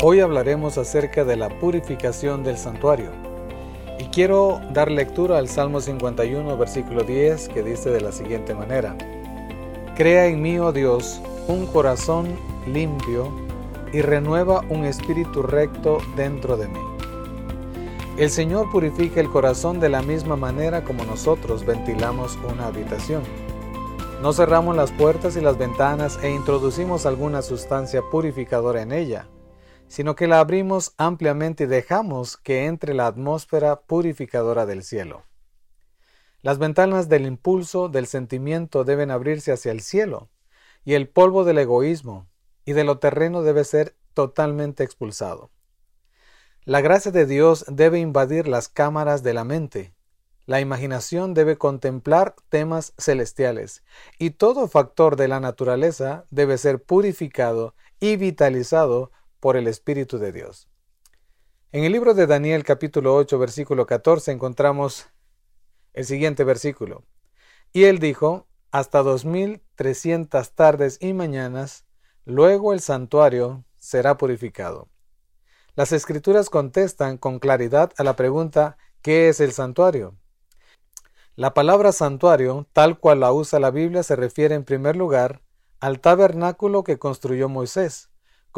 Hoy hablaremos acerca de la purificación del santuario. Y quiero dar lectura al Salmo 51, versículo 10, que dice de la siguiente manera. Crea en mí, oh Dios, un corazón limpio y renueva un espíritu recto dentro de mí. El Señor purifica el corazón de la misma manera como nosotros ventilamos una habitación. No cerramos las puertas y las ventanas e introducimos alguna sustancia purificadora en ella sino que la abrimos ampliamente y dejamos que entre la atmósfera purificadora del cielo. Las ventanas del impulso, del sentimiento deben abrirse hacia el cielo, y el polvo del egoísmo y de lo terreno debe ser totalmente expulsado. La gracia de Dios debe invadir las cámaras de la mente. La imaginación debe contemplar temas celestiales, y todo factor de la naturaleza debe ser purificado y vitalizado por el Espíritu de Dios. En el libro de Daniel capítulo 8 versículo 14 encontramos el siguiente versículo. Y él dijo, hasta dos mil trescientas tardes y mañanas, luego el santuario será purificado. Las escrituras contestan con claridad a la pregunta ¿qué es el santuario? La palabra santuario, tal cual la usa la Biblia, se refiere en primer lugar al tabernáculo que construyó Moisés,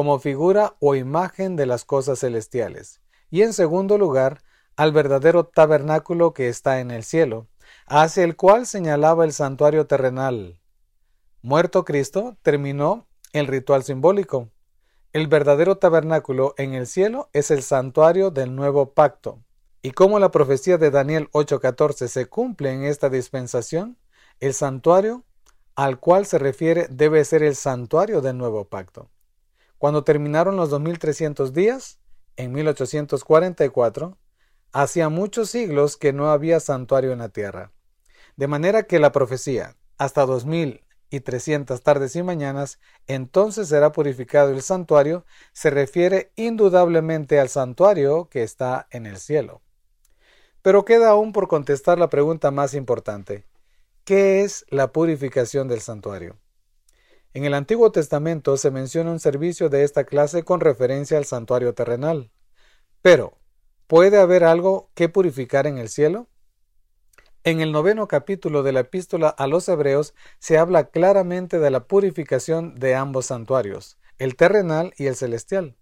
como figura o imagen de las cosas celestiales, y en segundo lugar, al verdadero tabernáculo que está en el cielo, hacia el cual señalaba el santuario terrenal. Muerto Cristo, terminó el ritual simbólico. El verdadero tabernáculo en el cielo es el santuario del nuevo pacto. Y como la profecía de Daniel 8:14 se cumple en esta dispensación, el santuario al cual se refiere debe ser el santuario del nuevo pacto. Cuando terminaron los 2300 días, en 1844, hacía muchos siglos que no había santuario en la tierra. De manera que la profecía, hasta 2300 tardes y mañanas, entonces será purificado el santuario, se refiere indudablemente al santuario que está en el cielo. Pero queda aún por contestar la pregunta más importante. ¿Qué es la purificación del santuario? En el Antiguo Testamento se menciona un servicio de esta clase con referencia al santuario terrenal. Pero, ¿puede haber algo que purificar en el cielo? En el noveno capítulo de la epístola a los Hebreos se habla claramente de la purificación de ambos santuarios, el terrenal y el celestial.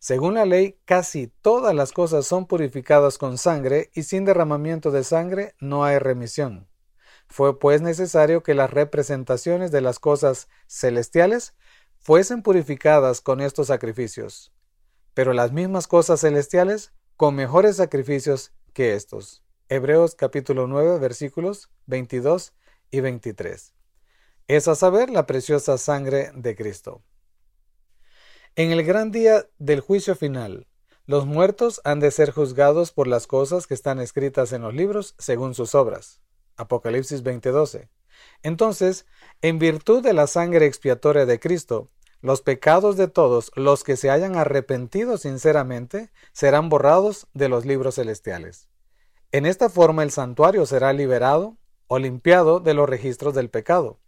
Según la ley, casi todas las cosas son purificadas con sangre y sin derramamiento de sangre no hay remisión. Fue pues necesario que las representaciones de las cosas celestiales fuesen purificadas con estos sacrificios, pero las mismas cosas celestiales con mejores sacrificios que estos. Hebreos capítulo 9 versículos 22 y 23. Es a saber la preciosa sangre de Cristo. En el gran día del juicio final, los muertos han de ser juzgados por las cosas que están escritas en los libros según sus obras. Apocalipsis 20:12. Entonces, en virtud de la sangre expiatoria de Cristo, los pecados de todos los que se hayan arrepentido sinceramente serán borrados de los libros celestiales. En esta forma el santuario será liberado o limpiado de los registros del pecado.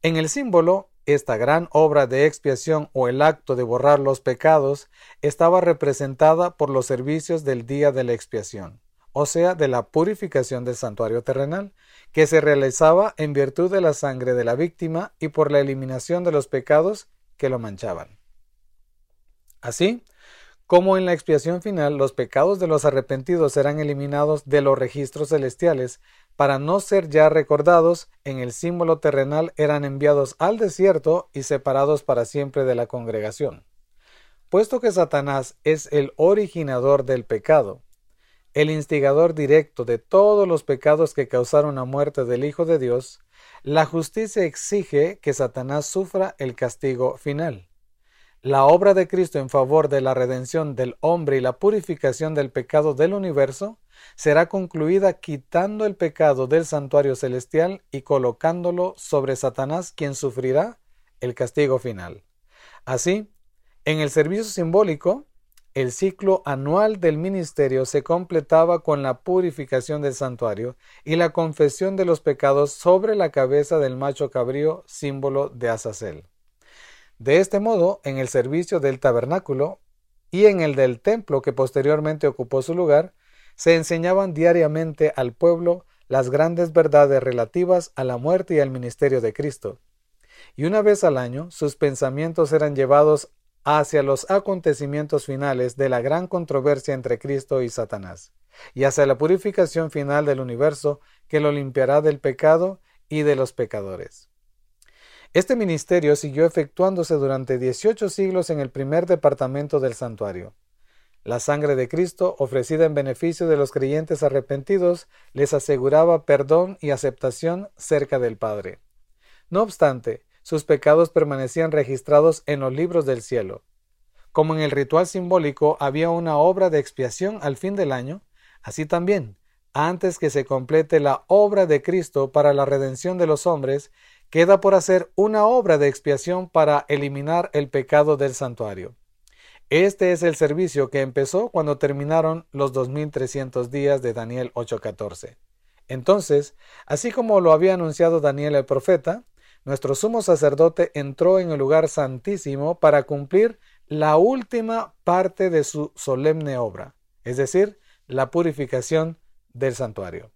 En el símbolo, esta gran obra de expiación o el acto de borrar los pecados estaba representada por los servicios del día de la expiación o sea, de la purificación del santuario terrenal, que se realizaba en virtud de la sangre de la víctima y por la eliminación de los pecados que lo manchaban. Así, como en la expiación final los pecados de los arrepentidos serán eliminados de los registros celestiales, para no ser ya recordados, en el símbolo terrenal eran enviados al desierto y separados para siempre de la congregación. Puesto que Satanás es el originador del pecado, el instigador directo de todos los pecados que causaron la muerte del Hijo de Dios, la justicia exige que Satanás sufra el castigo final. La obra de Cristo en favor de la redención del hombre y la purificación del pecado del universo será concluida quitando el pecado del santuario celestial y colocándolo sobre Satanás, quien sufrirá el castigo final. Así, en el servicio simbólico, el ciclo anual del ministerio se completaba con la purificación del santuario y la confesión de los pecados sobre la cabeza del macho cabrío, símbolo de Azazel. De este modo, en el servicio del tabernáculo y en el del templo que posteriormente ocupó su lugar, se enseñaban diariamente al pueblo las grandes verdades relativas a la muerte y al ministerio de Cristo. Y una vez al año sus pensamientos eran llevados hacia los acontecimientos finales de la gran controversia entre Cristo y Satanás, y hacia la purificación final del universo que lo limpiará del pecado y de los pecadores. Este ministerio siguió efectuándose durante 18 siglos en el primer departamento del santuario. La sangre de Cristo, ofrecida en beneficio de los creyentes arrepentidos, les aseguraba perdón y aceptación cerca del Padre. No obstante, sus pecados permanecían registrados en los libros del cielo. Como en el ritual simbólico había una obra de expiación al fin del año, así también, antes que se complete la obra de Cristo para la redención de los hombres, queda por hacer una obra de expiación para eliminar el pecado del santuario. Este es el servicio que empezó cuando terminaron los 2300 días de Daniel 8:14. Entonces, así como lo había anunciado Daniel el profeta, nuestro sumo sacerdote entró en el lugar santísimo para cumplir la última parte de su solemne obra, es decir, la purificación del santuario.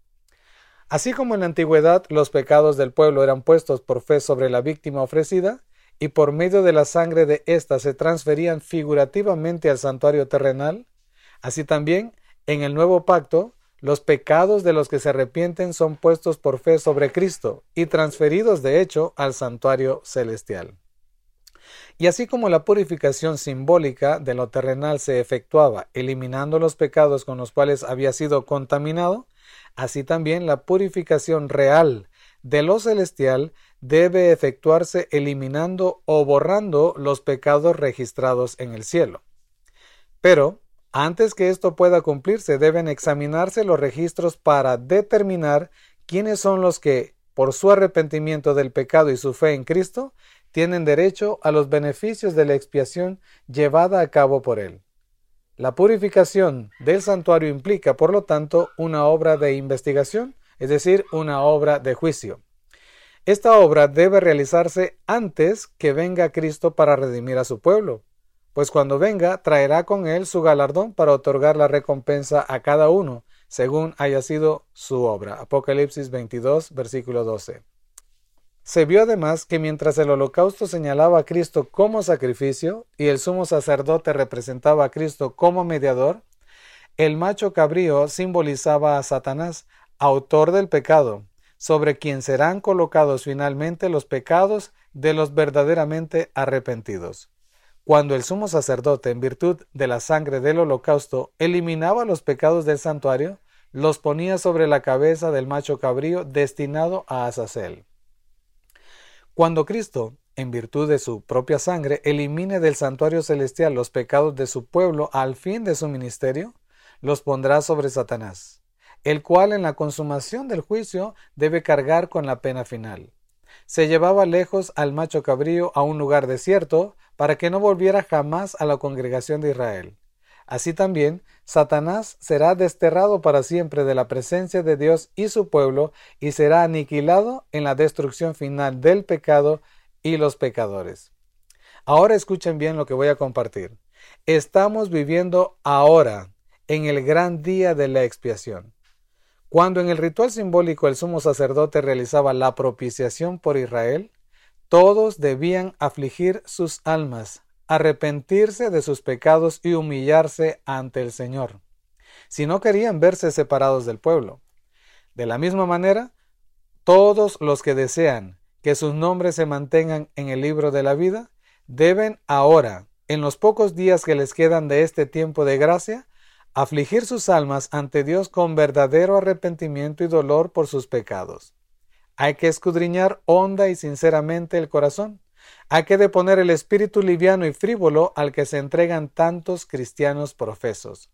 Así como en la antigüedad los pecados del pueblo eran puestos por fe sobre la víctima ofrecida, y por medio de la sangre de ésta se transferían figurativamente al santuario terrenal, así también en el nuevo pacto los pecados de los que se arrepienten son puestos por fe sobre Cristo y transferidos de hecho al santuario celestial. Y así como la purificación simbólica de lo terrenal se efectuaba eliminando los pecados con los cuales había sido contaminado, así también la purificación real de lo celestial debe efectuarse eliminando o borrando los pecados registrados en el cielo. Pero, antes que esto pueda cumplirse, deben examinarse los registros para determinar quiénes son los que, por su arrepentimiento del pecado y su fe en Cristo, tienen derecho a los beneficios de la expiación llevada a cabo por Él. La purificación del santuario implica, por lo tanto, una obra de investigación, es decir, una obra de juicio. Esta obra debe realizarse antes que venga Cristo para redimir a su pueblo pues cuando venga traerá con él su galardón para otorgar la recompensa a cada uno, según haya sido su obra. Apocalipsis 22, versículo 12. Se vio además que mientras el holocausto señalaba a Cristo como sacrificio y el sumo sacerdote representaba a Cristo como mediador, el macho cabrío simbolizaba a Satanás, autor del pecado, sobre quien serán colocados finalmente los pecados de los verdaderamente arrepentidos. Cuando el sumo sacerdote, en virtud de la sangre del holocausto, eliminaba los pecados del santuario, los ponía sobre la cabeza del macho cabrío destinado a Azazel. Cuando Cristo, en virtud de su propia sangre, elimine del santuario celestial los pecados de su pueblo al fin de su ministerio, los pondrá sobre Satanás, el cual en la consumación del juicio debe cargar con la pena final. Se llevaba lejos al macho cabrío a un lugar desierto, para que no volviera jamás a la congregación de Israel. Así también, Satanás será desterrado para siempre de la presencia de Dios y su pueblo y será aniquilado en la destrucción final del pecado y los pecadores. Ahora escuchen bien lo que voy a compartir. Estamos viviendo ahora en el gran día de la expiación. Cuando en el ritual simbólico el sumo sacerdote realizaba la propiciación por Israel, todos debían afligir sus almas, arrepentirse de sus pecados y humillarse ante el Señor, si no querían verse separados del pueblo. De la misma manera, todos los que desean que sus nombres se mantengan en el libro de la vida, deben ahora, en los pocos días que les quedan de este tiempo de gracia, afligir sus almas ante Dios con verdadero arrepentimiento y dolor por sus pecados. Hay que escudriñar honda y sinceramente el corazón. Hay que deponer el espíritu liviano y frívolo al que se entregan tantos cristianos profesos.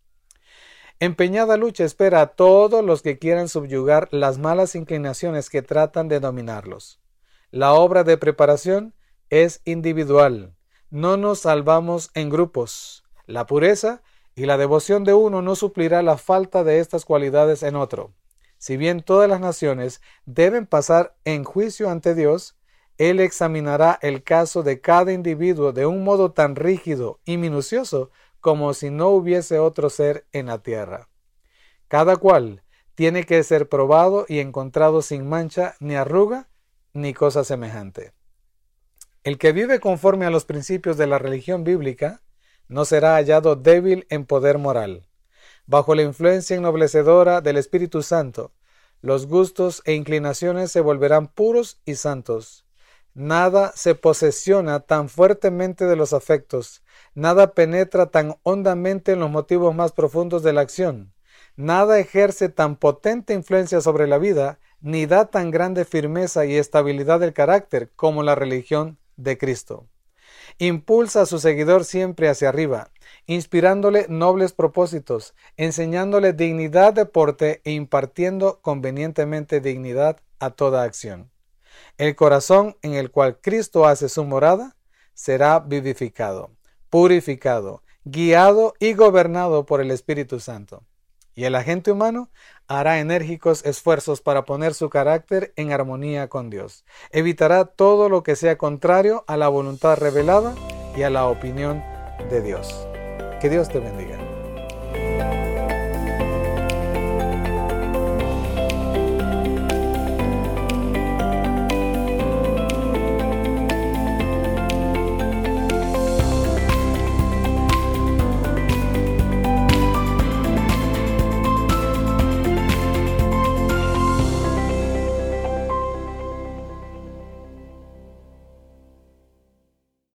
Empeñada lucha espera a todos los que quieran subyugar las malas inclinaciones que tratan de dominarlos. La obra de preparación es individual. No nos salvamos en grupos. La pureza y la devoción de uno no suplirá la falta de estas cualidades en otro. Si bien todas las naciones deben pasar en juicio ante Dios, Él examinará el caso de cada individuo de un modo tan rígido y minucioso como si no hubiese otro ser en la tierra. Cada cual tiene que ser probado y encontrado sin mancha, ni arruga, ni cosa semejante. El que vive conforme a los principios de la religión bíblica no será hallado débil en poder moral. Bajo la influencia ennoblecedora del Espíritu Santo, los gustos e inclinaciones se volverán puros y santos. Nada se posesiona tan fuertemente de los afectos, nada penetra tan hondamente en los motivos más profundos de la acción, nada ejerce tan potente influencia sobre la vida, ni da tan grande firmeza y estabilidad del carácter como la religión de Cristo. Impulsa a su seguidor siempre hacia arriba, inspirándole nobles propósitos, enseñándole dignidad de porte e impartiendo convenientemente dignidad a toda acción. El corazón en el cual Cristo hace su morada será vivificado, purificado, guiado y gobernado por el Espíritu Santo. Y el agente humano hará enérgicos esfuerzos para poner su carácter en armonía con Dios. Evitará todo lo que sea contrario a la voluntad revelada y a la opinión de Dios. Que Dios te bendiga.